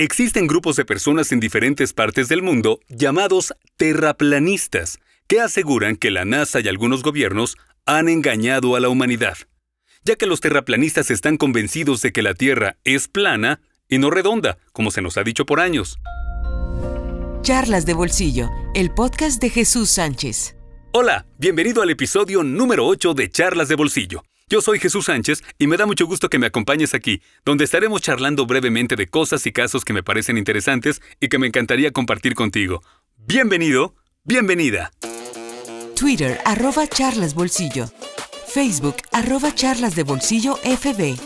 Existen grupos de personas en diferentes partes del mundo llamados terraplanistas, que aseguran que la NASA y algunos gobiernos han engañado a la humanidad, ya que los terraplanistas están convencidos de que la Tierra es plana y no redonda, como se nos ha dicho por años. Charlas de Bolsillo, el podcast de Jesús Sánchez. Hola, bienvenido al episodio número 8 de Charlas de Bolsillo. Yo soy Jesús Sánchez y me da mucho gusto que me acompañes aquí, donde estaremos charlando brevemente de cosas y casos que me parecen interesantes y que me encantaría compartir contigo. Bienvenido, bienvenida. Twitter, arroba charlasbolsillo. Facebook, arroba charlas de bolsillo FB.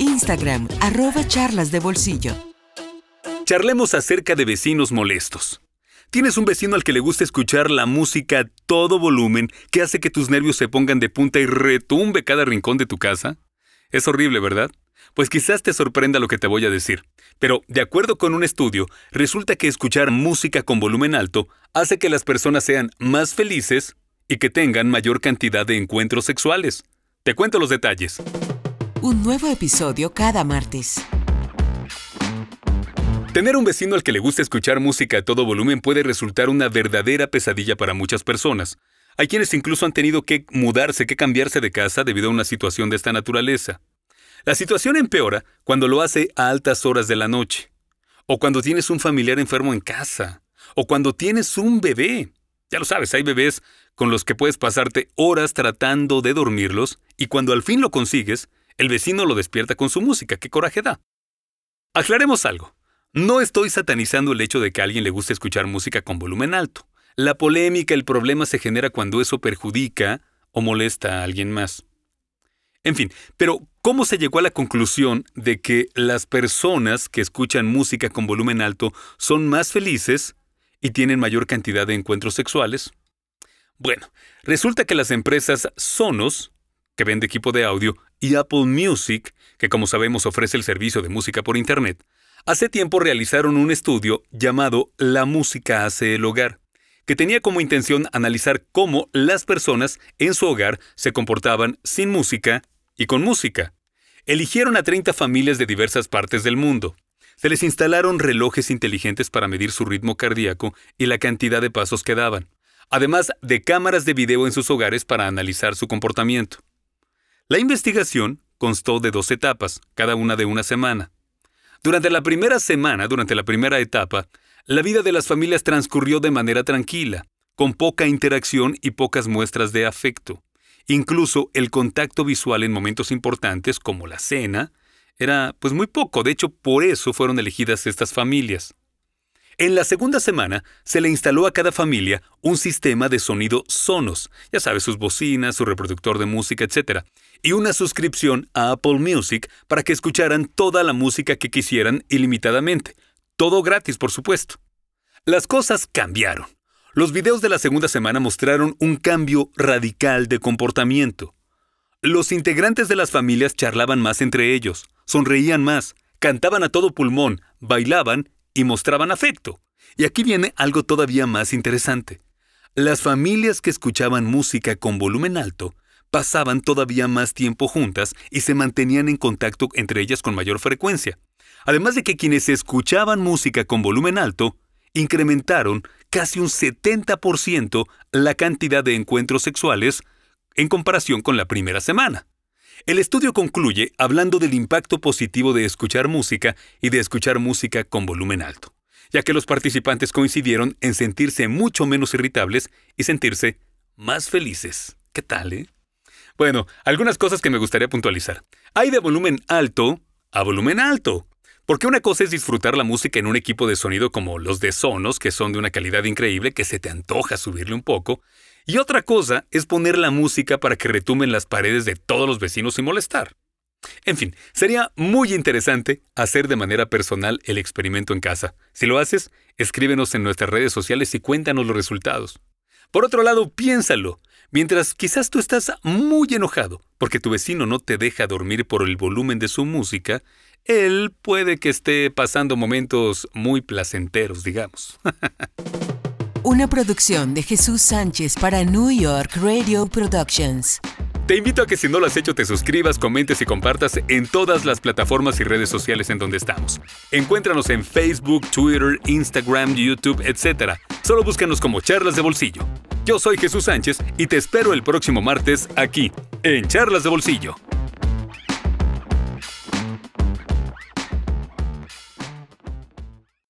Instagram, arroba charlas de bolsillo. Charlemos acerca de vecinos molestos. ¿Tienes un vecino al que le gusta escuchar la música a todo volumen que hace que tus nervios se pongan de punta y retumbe cada rincón de tu casa? Es horrible, ¿verdad? Pues quizás te sorprenda lo que te voy a decir. Pero, de acuerdo con un estudio, resulta que escuchar música con volumen alto hace que las personas sean más felices y que tengan mayor cantidad de encuentros sexuales. Te cuento los detalles. Un nuevo episodio cada martes. Tener un vecino al que le gusta escuchar música a todo volumen puede resultar una verdadera pesadilla para muchas personas. Hay quienes incluso han tenido que mudarse, que cambiarse de casa debido a una situación de esta naturaleza. La situación empeora cuando lo hace a altas horas de la noche, o cuando tienes un familiar enfermo en casa, o cuando tienes un bebé. Ya lo sabes, hay bebés con los que puedes pasarte horas tratando de dormirlos y cuando al fin lo consigues, el vecino lo despierta con su música. ¡Qué coraje da! Aclaremos algo. No estoy satanizando el hecho de que a alguien le guste escuchar música con volumen alto. La polémica, el problema se genera cuando eso perjudica o molesta a alguien más. En fin, pero ¿cómo se llegó a la conclusión de que las personas que escuchan música con volumen alto son más felices y tienen mayor cantidad de encuentros sexuales? Bueno, resulta que las empresas Sonos, que vende equipo de audio, y Apple Music, que como sabemos ofrece el servicio de música por Internet, Hace tiempo realizaron un estudio llamado La música hace el hogar, que tenía como intención analizar cómo las personas en su hogar se comportaban sin música y con música. Eligieron a 30 familias de diversas partes del mundo. Se les instalaron relojes inteligentes para medir su ritmo cardíaco y la cantidad de pasos que daban, además de cámaras de video en sus hogares para analizar su comportamiento. La investigación constó de dos etapas, cada una de una semana. Durante la primera semana, durante la primera etapa, la vida de las familias transcurrió de manera tranquila, con poca interacción y pocas muestras de afecto. Incluso el contacto visual en momentos importantes, como la cena, era pues muy poco, de hecho por eso fueron elegidas estas familias. En la segunda semana se le instaló a cada familia un sistema de sonido Sonos, ya sabes, sus bocinas, su reproductor de música, etc., y una suscripción a Apple Music para que escucharan toda la música que quisieran ilimitadamente. Todo gratis, por supuesto. Las cosas cambiaron. Los videos de la segunda semana mostraron un cambio radical de comportamiento. Los integrantes de las familias charlaban más entre ellos, sonreían más, cantaban a todo pulmón, bailaban y mostraban afecto. Y aquí viene algo todavía más interesante. Las familias que escuchaban música con volumen alto pasaban todavía más tiempo juntas y se mantenían en contacto entre ellas con mayor frecuencia. Además de que quienes escuchaban música con volumen alto incrementaron casi un 70% la cantidad de encuentros sexuales en comparación con la primera semana. El estudio concluye hablando del impacto positivo de escuchar música y de escuchar música con volumen alto, ya que los participantes coincidieron en sentirse mucho menos irritables y sentirse más felices. ¿Qué tal, eh? Bueno, algunas cosas que me gustaría puntualizar. Hay de volumen alto a volumen alto. Porque una cosa es disfrutar la música en un equipo de sonido como los de Sonos, que son de una calidad increíble, que se te antoja subirle un poco, y otra cosa es poner la música para que retumen las paredes de todos los vecinos y molestar. En fin, sería muy interesante hacer de manera personal el experimento en casa. Si lo haces, escríbenos en nuestras redes sociales y cuéntanos los resultados. Por otro lado, piénsalo. Mientras quizás tú estás muy enojado porque tu vecino no te deja dormir por el volumen de su música, él puede que esté pasando momentos muy placenteros, digamos. Una producción de Jesús Sánchez para New York Radio Productions. Te invito a que si no lo has hecho te suscribas, comentes y compartas en todas las plataformas y redes sociales en donde estamos. Encuéntranos en Facebook, Twitter, Instagram, YouTube, etc. Solo búscanos como Charlas de Bolsillo. Yo soy Jesús Sánchez y te espero el próximo martes aquí, en Charlas de Bolsillo.